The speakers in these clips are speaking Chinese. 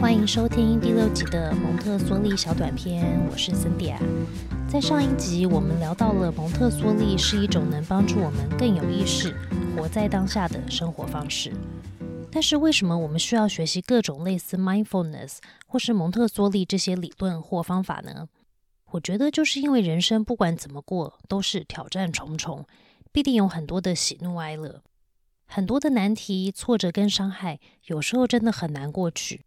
欢迎收听第六集的蒙特梭利小短片，我是森迪亚。在上一集，我们聊到了蒙特梭利是一种能帮助我们更有意识、活在当下的生活方式。但是，为什么我们需要学习各种类似 mindfulness 或是蒙特梭利这些理论或方法呢？我觉得，就是因为人生不管怎么过，都是挑战重重，必定有很多的喜怒哀乐，很多的难题、挫折跟伤害，有时候真的很难过去。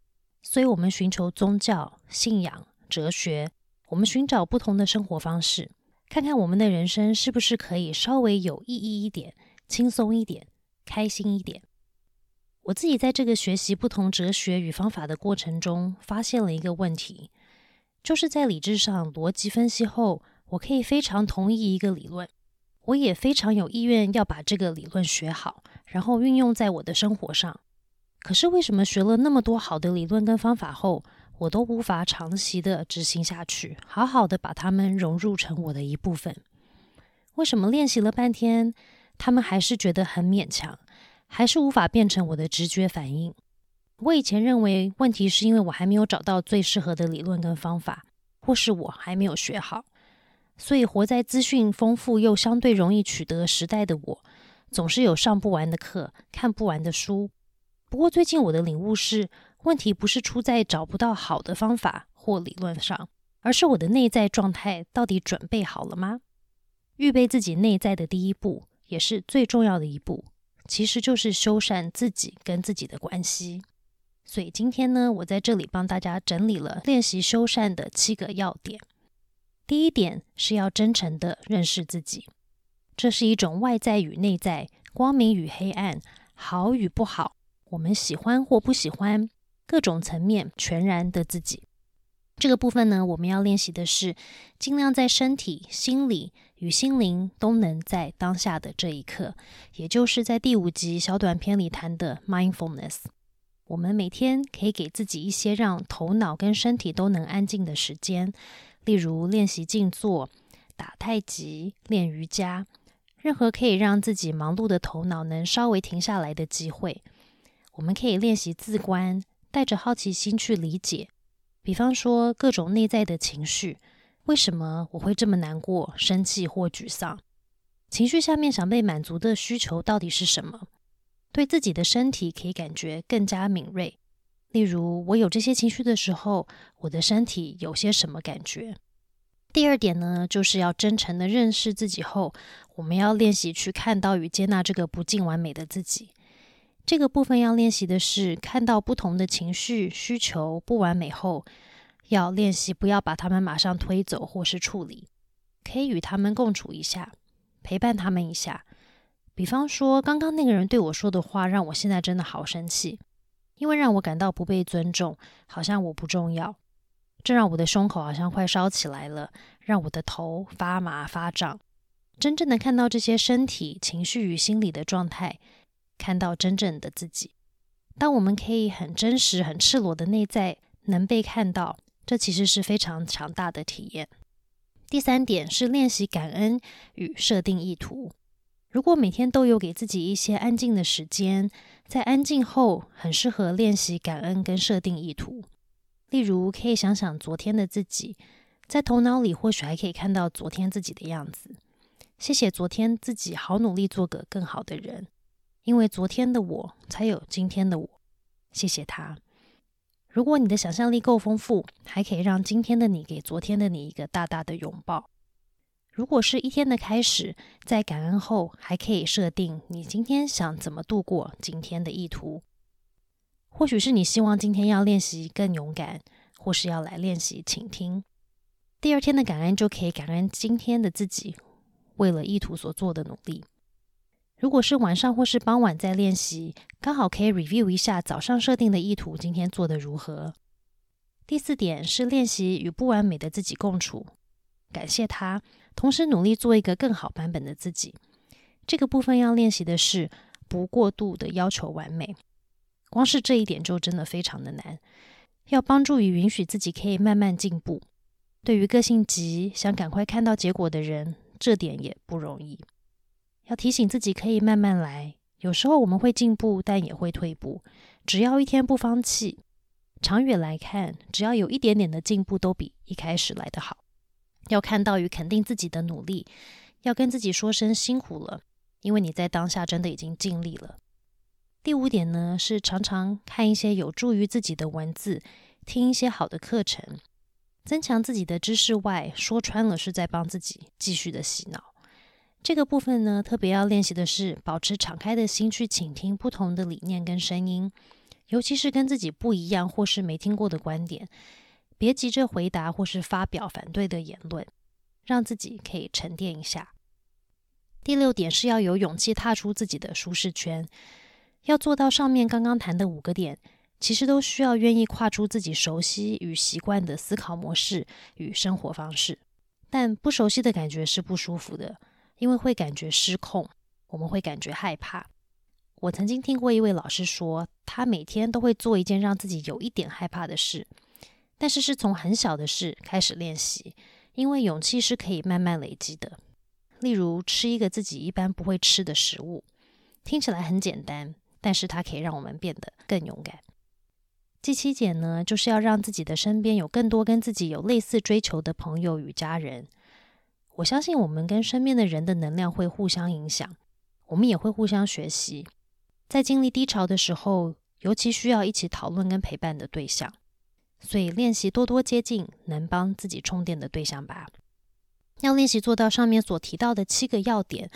所以，我们寻求宗教、信仰、哲学，我们寻找不同的生活方式，看看我们的人生是不是可以稍微有意义一点、轻松一点、开心一点。我自己在这个学习不同哲学与方法的过程中，发现了一个问题，就是在理智上逻辑分析后，我可以非常同意一个理论，我也非常有意愿要把这个理论学好，然后运用在我的生活上。可是为什么学了那么多好的理论跟方法后，我都无法长期的执行下去，好好的把它们融入成我的一部分？为什么练习了半天，他们还是觉得很勉强，还是无法变成我的直觉反应？我以前认为问题是因为我还没有找到最适合的理论跟方法，或是我还没有学好。所以活在资讯丰富又相对容易取得时代的我，总是有上不完的课，看不完的书。不过最近我的领悟是，问题不是出在找不到好的方法或理论上，而是我的内在状态到底准备好了吗？预备自己内在的第一步，也是最重要的一步，其实就是修缮自己跟自己的关系。所以今天呢，我在这里帮大家整理了练习修缮的七个要点。第一点是要真诚的认识自己，这是一种外在与内在、光明与黑暗、好与不好。我们喜欢或不喜欢各种层面全然的自己，这个部分呢，我们要练习的是尽量在身体、心理与心灵都能在当下的这一刻，也就是在第五集小短片里谈的 mindfulness。我们每天可以给自己一些让头脑跟身体都能安静的时间，例如练习静坐、打太极、练瑜伽，任何可以让自己忙碌的头脑能稍微停下来的机会。我们可以练习自观，带着好奇心去理解。比方说，各种内在的情绪，为什么我会这么难过、生气或沮丧？情绪下面想被满足的需求到底是什么？对自己的身体可以感觉更加敏锐。例如，我有这些情绪的时候，我的身体有些什么感觉？第二点呢，就是要真诚的认识自己后，我们要练习去看到与接纳这个不尽完美的自己。这个部分要练习的是，看到不同的情绪需求不完美后，要练习不要把他们马上推走或是处理，可以与他们共处一下，陪伴他们一下。比方说，刚刚那个人对我说的话，让我现在真的好生气，因为让我感到不被尊重，好像我不重要，这让我的胸口好像快烧起来了，让我的头发麻发胀。真正的看到这些身体、情绪与心理的状态。看到真正的自己。当我们可以很真实、很赤裸的内在能被看到，这其实是非常强大的体验。第三点是练习感恩与设定意图。如果每天都有给自己一些安静的时间，在安静后很适合练习感恩跟设定意图。例如，可以想想昨天的自己，在头脑里或许还可以看到昨天自己的样子。谢谢昨天自己，好努力做个更好的人。因为昨天的我才有今天的我，谢谢他。如果你的想象力够丰富，还可以让今天的你给昨天的你一个大大的拥抱。如果是一天的开始，在感恩后，还可以设定你今天想怎么度过今天的意图。或许是你希望今天要练习更勇敢，或是要来练习倾听。第二天的感恩就可以感恩今天的自己，为了意图所做的努力。如果是晚上或是傍晚在练习，刚好可以 review 一下早上设定的意图，今天做的如何。第四点是练习与不完美的自己共处，感谢他，同时努力做一个更好版本的自己。这个部分要练习的是不过度的要求完美，光是这一点就真的非常的难。要帮助与允许自己可以慢慢进步。对于个性急、想赶快看到结果的人，这点也不容易。要提醒自己可以慢慢来，有时候我们会进步，但也会退步。只要一天不放弃，长远来看，只要有一点点的进步，都比一开始来得好。要看到与肯定自己的努力，要跟自己说声辛苦了，因为你在当下真的已经尽力了。第五点呢，是常常看一些有助于自己的文字，听一些好的课程，增强自己的知识外，说穿了是在帮自己继续的洗脑。这个部分呢，特别要练习的是保持敞开的心去倾听不同的理念跟声音，尤其是跟自己不一样或是没听过的观点，别急着回答或是发表反对的言论，让自己可以沉淀一下。第六点是要有勇气踏出自己的舒适圈。要做到上面刚刚谈的五个点，其实都需要愿意跨出自己熟悉与习惯的思考模式与生活方式。但不熟悉的感觉是不舒服的，因为会感觉失控，我们会感觉害怕。我曾经听过一位老师说，他每天都会做一件让自己有一点害怕的事，但是是从很小的事开始练习，因为勇气是可以慢慢累积的。例如吃一个自己一般不会吃的食物，听起来很简单。但是它可以让我们变得更勇敢。第七点呢，就是要让自己的身边有更多跟自己有类似追求的朋友与家人。我相信我们跟身边的人的能量会互相影响，我们也会互相学习。在经历低潮的时候，尤其需要一起讨论跟陪伴的对象。所以练习多多接近能帮自己充电的对象吧。要练习做到上面所提到的七个要点。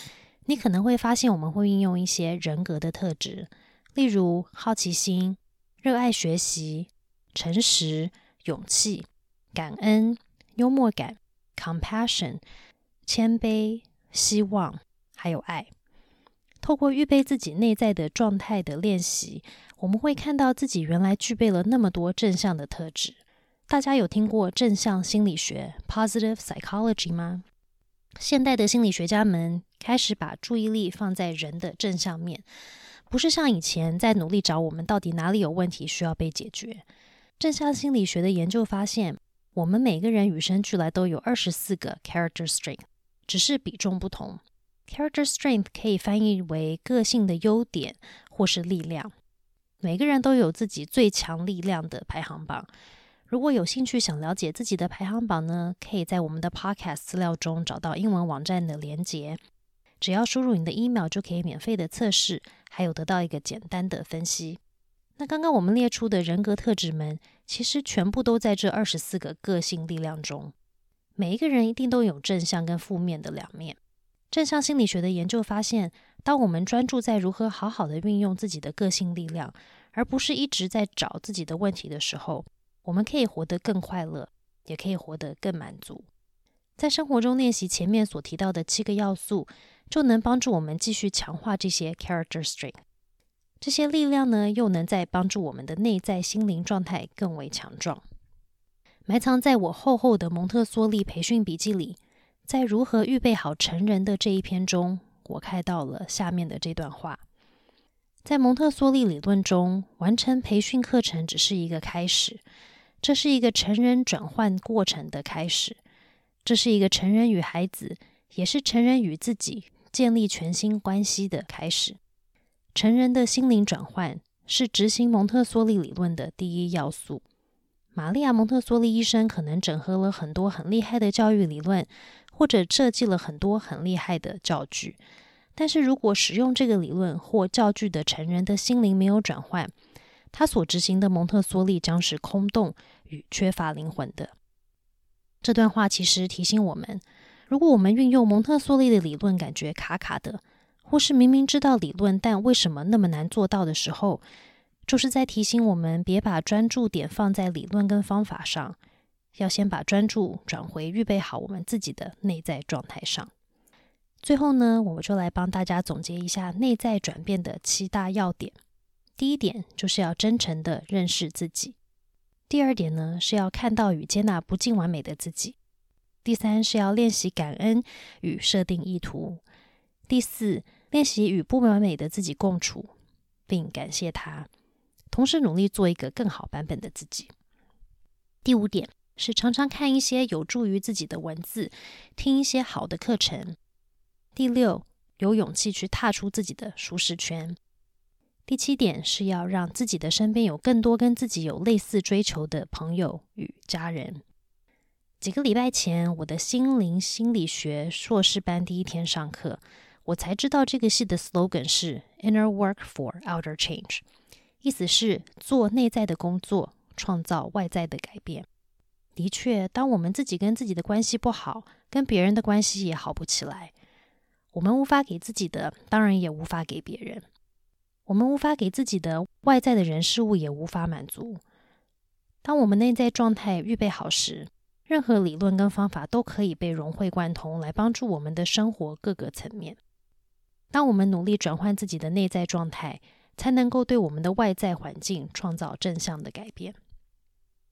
你可能会发现，我们会运用一些人格的特质，例如好奇心、热爱学习、诚实、勇气、感恩、幽默感、compassion、谦卑、希望，还有爱。透过预备自己内在的状态的练习，我们会看到自己原来具备了那么多正向的特质。大家有听过正向心理学 （positive psychology） 吗？现代的心理学家们。开始把注意力放在人的正向面，不是像以前在努力找我们到底哪里有问题需要被解决。正向心理学的研究发现，我们每个人与生俱来都有二十四个 character strength，只是比重不同。character strength 可以翻译为个性的优点或是力量。每个人都有自己最强力量的排行榜。如果有兴趣想了解自己的排行榜呢，可以在我们的 podcast 资料中找到英文网站的连接。只要输入你的 email 就可以免费的测试，还有得到一个简单的分析。那刚刚我们列出的人格特质们，其实全部都在这二十四个个性力量中。每一个人一定都有正向跟负面的两面。正向心理学的研究发现，当我们专注在如何好好的运用自己的个性力量，而不是一直在找自己的问题的时候，我们可以活得更快乐，也可以活得更满足。在生活中练习前面所提到的七个要素。就能帮助我们继续强化这些 character strength，这些力量呢，又能在帮助我们的内在心灵状态更为强壮。埋藏在我厚厚的蒙特梭利培训笔记里，在如何预备好成人的这一篇中，我看到了下面的这段话：在蒙特梭利理论中，完成培训课程只是一个开始，这是一个成人转换过程的开始，这是一个成人与孩子，也是成人与自己。建立全新关系的开始，成人的心灵转换是执行蒙特梭利理论的第一要素。玛利亚·蒙特梭利医生可能整合了很多很厉害的教育理论，或者设计了很多很厉害的教具。但是如果使用这个理论或教具的成人的心灵没有转换，他所执行的蒙特梭利将是空洞与缺乏灵魂的。这段话其实提醒我们。如果我们运用蒙特梭利的理论，感觉卡卡的，或是明明知道理论，但为什么那么难做到的时候，就是在提醒我们，别把专注点放在理论跟方法上，要先把专注转回预备好我们自己的内在状态上。最后呢，我们就来帮大家总结一下内在转变的七大要点。第一点就是要真诚的认识自己；第二点呢，是要看到与接纳不尽完美的自己。第三是要练习感恩与设定意图。第四，练习与不完美的自己共处，并感谢他，同时努力做一个更好版本的自己。第五点是常常看一些有助于自己的文字，听一些好的课程。第六，有勇气去踏出自己的舒适圈。第七点是要让自己的身边有更多跟自己有类似追求的朋友与家人。几个礼拜前，我的心灵心理学硕士班第一天上课，我才知道这个系的 slogan 是 “Inner Work for Outer Change”，意思是做内在的工作，创造外在的改变。的确，当我们自己跟自己的关系不好，跟别人的关系也好不起来。我们无法给自己的，当然也无法给别人。我们无法给自己的外在的人事物也无法满足。当我们内在状态预备好时，任何理论跟方法都可以被融会贯通，来帮助我们的生活各个层面。当我们努力转换自己的内在状态，才能够对我们的外在环境创造正向的改变。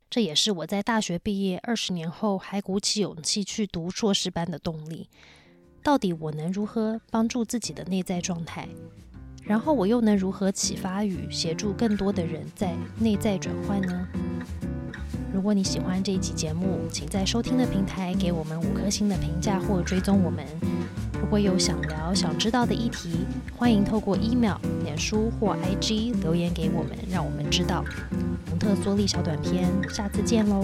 这也是我在大学毕业二十年后还鼓起勇气去读硕士班的动力。到底我能如何帮助自己的内在状态？然后我又能如何启发与协助更多的人在内在转换呢？如果你喜欢这一集节目，请在收听的平台给我们五颗星的评价或追踪我们。如果有想聊、想知道的议题，欢迎透过 email、脸书或 IG 留言给我们，让我们知道。蒙特梭利小短片，下次见喽！